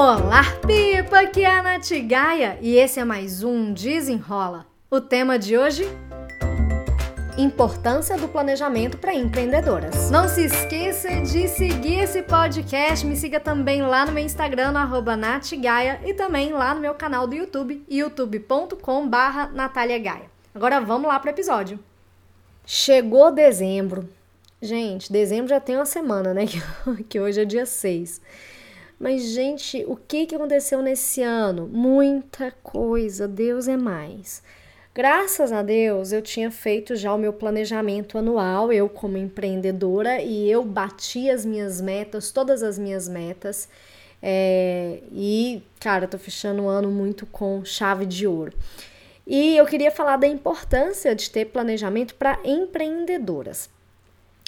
Olá, Pipa! Aqui é a Nath Gaia e esse é mais um Desenrola. O tema de hoje? Importância do planejamento para empreendedoras. Não se esqueça de seguir esse podcast, me siga também lá no meu Instagram, no natgaia, e também lá no meu canal do YouTube, youtube.com barra Agora vamos lá para o episódio. Chegou dezembro. Gente, dezembro já tem uma semana, né? Que hoje é dia 6. Mas, gente, o que, que aconteceu nesse ano? Muita coisa, Deus é mais. Graças a Deus, eu tinha feito já o meu planejamento anual, eu como empreendedora, e eu bati as minhas metas, todas as minhas metas. É, e, cara, tô fechando o ano muito com chave de ouro. E eu queria falar da importância de ter planejamento para empreendedoras.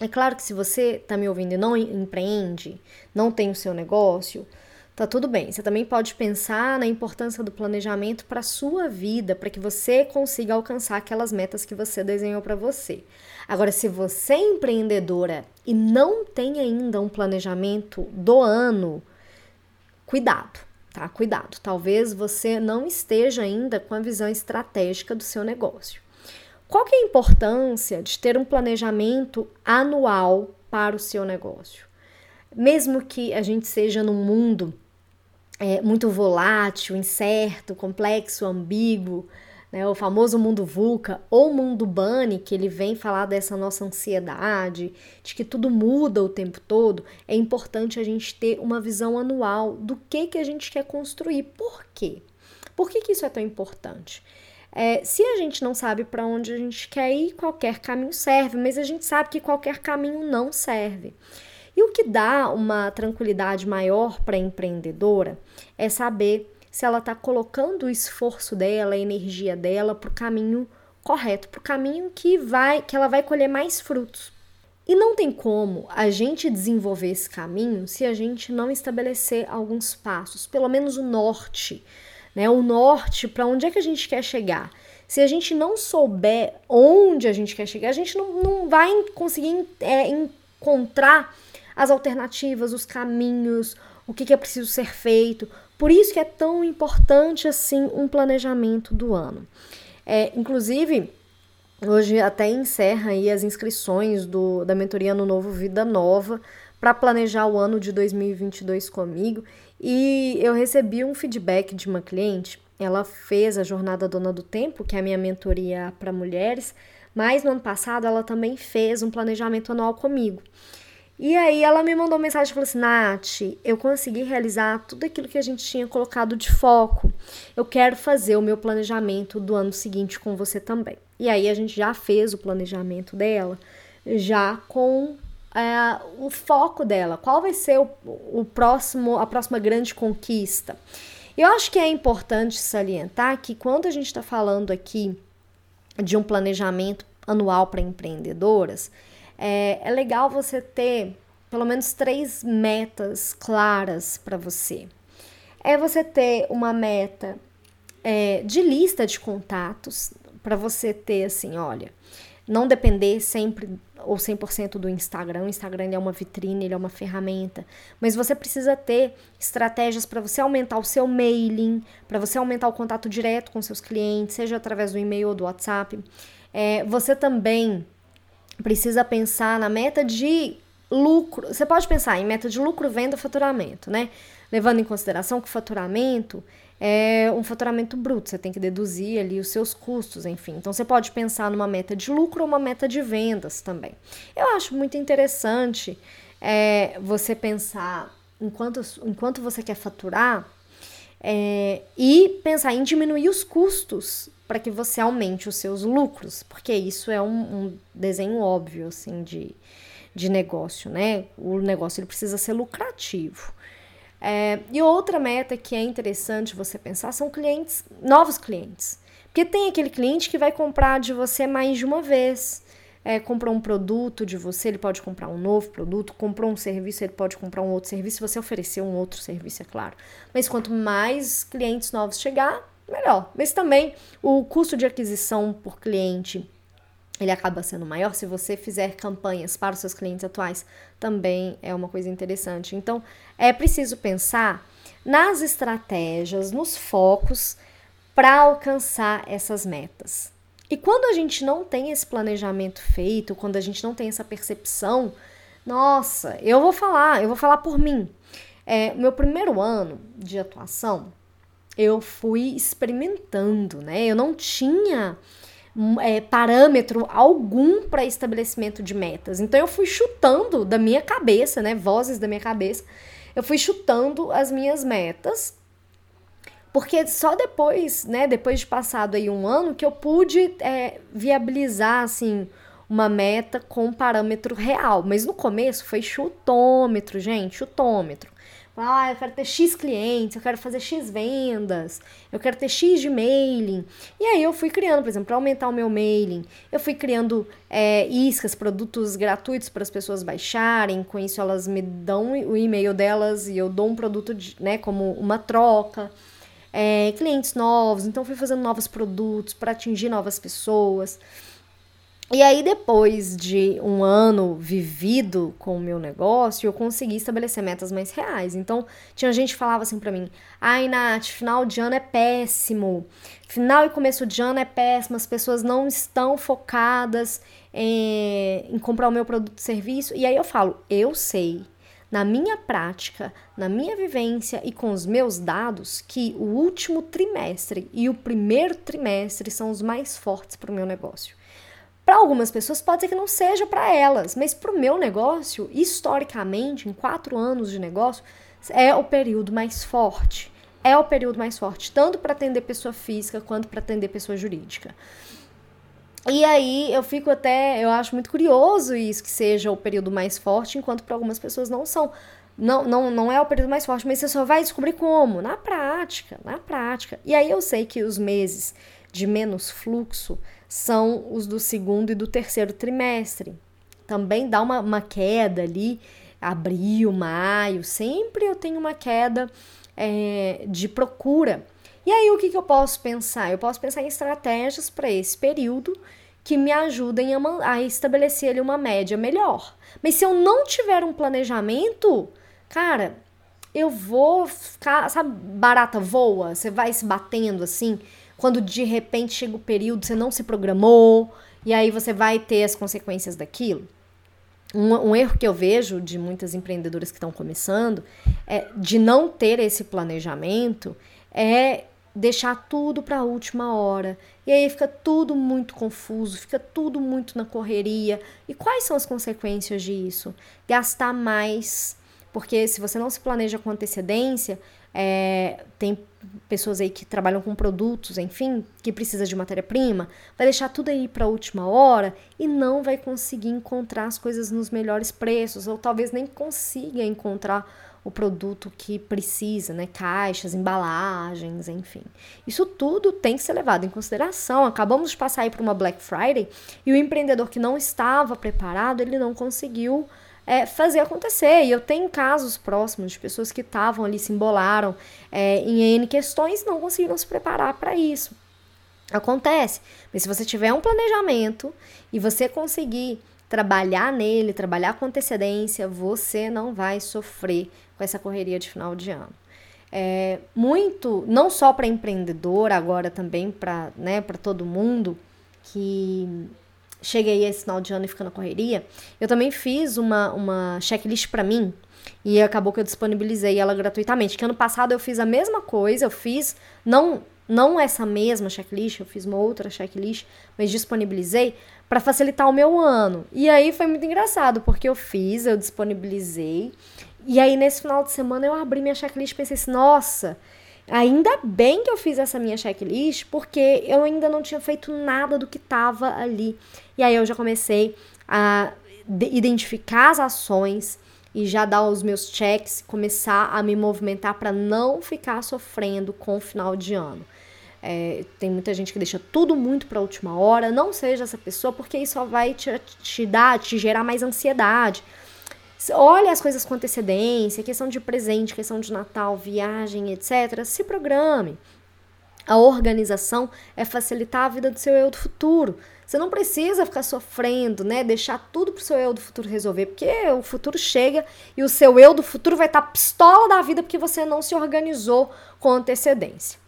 É claro que se você está me ouvindo e não empreende, não tem o seu negócio, tá tudo bem. Você também pode pensar na importância do planejamento para sua vida, para que você consiga alcançar aquelas metas que você desenhou para você. Agora, se você é empreendedora e não tem ainda um planejamento do ano, cuidado, tá? Cuidado. Talvez você não esteja ainda com a visão estratégica do seu negócio. Qual que é a importância de ter um planejamento anual para o seu negócio? Mesmo que a gente seja num mundo é, muito volátil, incerto, complexo, ambíguo, né, o famoso mundo VUCA ou mundo BANI, que ele vem falar dessa nossa ansiedade, de que tudo muda o tempo todo, é importante a gente ter uma visão anual do que, que a gente quer construir. Por quê? Por que, que isso é tão importante? É, se a gente não sabe para onde a gente quer ir, qualquer caminho serve, mas a gente sabe que qualquer caminho não serve. E o que dá uma tranquilidade maior para a empreendedora é saber se ela está colocando o esforço dela, a energia dela para o caminho correto, para o caminho que vai, que ela vai colher mais frutos. E não tem como a gente desenvolver esse caminho se a gente não estabelecer alguns passos, pelo menos o norte né? O norte, para onde é que a gente quer chegar. Se a gente não souber onde a gente quer chegar, a gente não, não vai conseguir é, encontrar as alternativas, os caminhos, o que, que é preciso ser feito. Por isso que é tão importante assim um planejamento do ano. É, inclusive, hoje até encerra aí as inscrições do, da mentoria no Novo Vida Nova para planejar o ano de 2022 comigo. E eu recebi um feedback de uma cliente. Ela fez a Jornada Dona do Tempo, que é a minha mentoria para mulheres, mas no ano passado ela também fez um planejamento anual comigo. E aí ela me mandou mensagem e falou assim: Nath, eu consegui realizar tudo aquilo que a gente tinha colocado de foco. Eu quero fazer o meu planejamento do ano seguinte com você também. E aí a gente já fez o planejamento dela, já com é, o foco dela, qual vai ser o, o próximo, a próxima grande conquista. Eu acho que é importante salientar que quando a gente está falando aqui de um planejamento anual para empreendedoras, é, é legal você ter pelo menos três metas claras para você. É você ter uma meta é, de lista de contatos, para você ter assim, olha, não depender sempre ou 100% do Instagram. O Instagram é uma vitrine, ele é uma ferramenta, mas você precisa ter estratégias para você aumentar o seu mailing, para você aumentar o contato direto com seus clientes, seja através do e-mail ou do WhatsApp. É, você também precisa pensar na meta de lucro. Você pode pensar em meta de lucro, venda, faturamento, né? Levando em consideração que o faturamento é um faturamento bruto, você tem que deduzir ali os seus custos, enfim. Então você pode pensar numa meta de lucro ou uma meta de vendas também. Eu acho muito interessante é, você pensar enquanto, enquanto você quer faturar é, e pensar em diminuir os custos para que você aumente os seus lucros, porque isso é um, um desenho óbvio assim de, de negócio, né? O negócio ele precisa ser lucrativo. É, e outra meta que é interessante você pensar são clientes, novos clientes. Porque tem aquele cliente que vai comprar de você mais de uma vez. É, comprou um produto de você, ele pode comprar um novo produto, comprou um serviço, ele pode comprar um outro serviço, se você oferecer um outro serviço, é claro. Mas quanto mais clientes novos chegar, melhor. Mas também o custo de aquisição por cliente ele acaba sendo maior se você fizer campanhas para os seus clientes atuais, também é uma coisa interessante. Então, é preciso pensar nas estratégias, nos focos para alcançar essas metas. E quando a gente não tem esse planejamento feito, quando a gente não tem essa percepção, nossa, eu vou falar, eu vou falar por mim. É, meu primeiro ano de atuação, eu fui experimentando, né? Eu não tinha é, parâmetro algum para estabelecimento de metas. Então eu fui chutando da minha cabeça, né? Vozes da minha cabeça. Eu fui chutando as minhas metas porque só depois, né, depois de passado aí um ano, que eu pude é, viabilizar, assim, uma meta com parâmetro real. Mas no começo foi chutômetro, gente, chutômetro. Ah, eu quero ter X clientes, eu quero fazer X vendas, eu quero ter X de mailing. E aí eu fui criando, por exemplo, para aumentar o meu mailing, eu fui criando é, iscas, produtos gratuitos para as pessoas baixarem. Com isso elas me dão o e-mail delas e eu dou um produto de, né, como uma troca é, clientes novos, então fui fazendo novos produtos para atingir novas pessoas. E aí, depois de um ano vivido com o meu negócio, eu consegui estabelecer metas mais reais. Então, tinha gente que falava assim para mim: ai, Nath, final de ano é péssimo. Final e começo de ano é péssimo, as pessoas não estão focadas em, em comprar o meu produto e serviço. E aí eu falo: eu sei na minha prática, na minha vivência e com os meus dados que o último trimestre e o primeiro trimestre são os mais fortes para o meu negócio. Para algumas pessoas pode ser que não seja para elas, mas para o meu negócio, historicamente, em quatro anos de negócio, é o período mais forte. É o período mais forte, tanto para atender pessoa física quanto para atender pessoa jurídica. E aí eu fico até, eu acho muito curioso isso que seja o período mais forte, enquanto para algumas pessoas não são. Não, não, não é o período mais forte, mas você só vai descobrir como? Na prática, na prática. E aí eu sei que os meses de menos fluxo são os do segundo e do terceiro trimestre. Também dá uma, uma queda ali, abril, maio, sempre eu tenho uma queda é, de procura. E aí, o que, que eu posso pensar? Eu posso pensar em estratégias para esse período que me ajudem a, a estabelecer ali uma média melhor. Mas se eu não tiver um planejamento, cara, eu vou ficar, sabe, barata voa, você vai se batendo assim, quando de repente chega o período, você não se programou, e aí você vai ter as consequências daquilo. Um, um erro que eu vejo de muitas empreendedoras que estão começando é de não ter esse planejamento é deixar tudo para a última hora. E aí fica tudo muito confuso, fica tudo muito na correria. E quais são as consequências disso? Gastar mais, porque se você não se planeja com antecedência, é, tem pessoas aí que trabalham com produtos, enfim, que precisa de matéria-prima, vai deixar tudo aí para a última hora e não vai conseguir encontrar as coisas nos melhores preços, ou talvez nem consiga encontrar o produto que precisa, né? Caixas, embalagens, enfim. Isso tudo tem que ser levado em consideração. Acabamos de passar aí por uma Black Friday e o empreendedor que não estava preparado, ele não conseguiu é, fazer acontecer. E eu tenho casos próximos de pessoas que estavam ali, se embolaram é, em N questões não conseguiram se preparar para isso. Acontece. Mas se você tiver um planejamento e você conseguir trabalhar nele, trabalhar com antecedência, você não vai sofrer com essa correria de final de ano. É, muito, não só para empreendedor, agora também para né, todo mundo que cheguei esse final de ano e fica na correria, eu também fiz uma, uma checklist para mim e acabou que eu disponibilizei ela gratuitamente. Que ano passado eu fiz a mesma coisa, eu fiz não não essa mesma checklist, eu fiz uma outra checklist, mas disponibilizei para facilitar o meu ano. E aí foi muito engraçado, porque eu fiz, eu disponibilizei, e aí nesse final de semana eu abri minha checklist e pensei assim, nossa, ainda bem que eu fiz essa minha checklist, porque eu ainda não tinha feito nada do que estava ali. E aí eu já comecei a identificar as ações e já dar os meus checks, começar a me movimentar para não ficar sofrendo com o final de ano. É, tem muita gente que deixa tudo muito para a última hora. Não seja essa pessoa, porque isso só vai te, te dar, te gerar mais ansiedade. Olha as coisas com antecedência, questão de presente, questão de Natal, viagem, etc. Se programe. A organização é facilitar a vida do seu eu do futuro. Você não precisa ficar sofrendo, né? Deixar tudo pro seu eu do futuro resolver, porque o futuro chega e o seu eu do futuro vai estar tá pistola da vida porque você não se organizou com antecedência.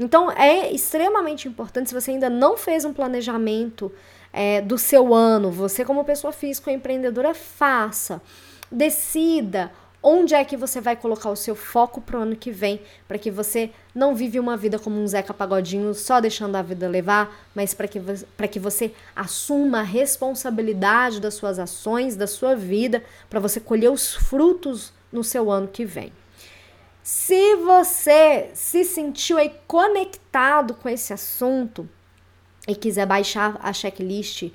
Então é extremamente importante se você ainda não fez um planejamento é, do seu ano, você como pessoa física ou empreendedora, faça. Decida onde é que você vai colocar o seu foco pro ano que vem, para que você não vive uma vida como um Zeca Pagodinho, só deixando a vida levar, mas para que, que você assuma a responsabilidade das suas ações, da sua vida, para você colher os frutos no seu ano que vem. Se você se sentiu aí conectado com esse assunto e quiser baixar a checklist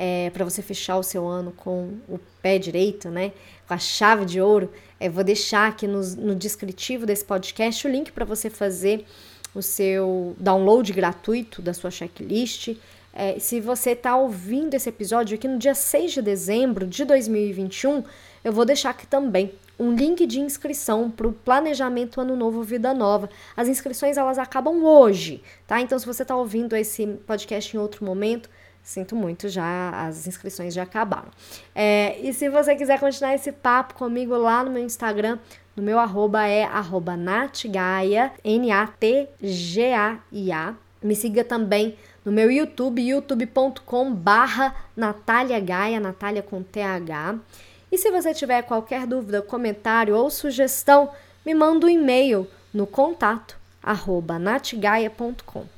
é, para você fechar o seu ano com o pé direito, né? Com a chave de ouro, é, vou deixar aqui no, no descritivo desse podcast o link para você fazer o seu download gratuito da sua checklist. É, se você está ouvindo esse episódio aqui no dia 6 de dezembro de 2021, eu vou deixar aqui também um link de inscrição para o planejamento Ano Novo Vida Nova. As inscrições elas acabam hoje, tá? Então, se você está ouvindo esse podcast em outro momento, Sinto muito, já as inscrições já acabaram. É, e se você quiser continuar esse papo comigo lá no meu Instagram, no meu arroba é arroba natgaia, N-A-T-G-A-I-A. Me siga também no meu YouTube, youtube.com barra Natália Gaia, Natália com TH. E se você tiver qualquer dúvida, comentário ou sugestão, me manda um e-mail no contato arroba natgaia.com.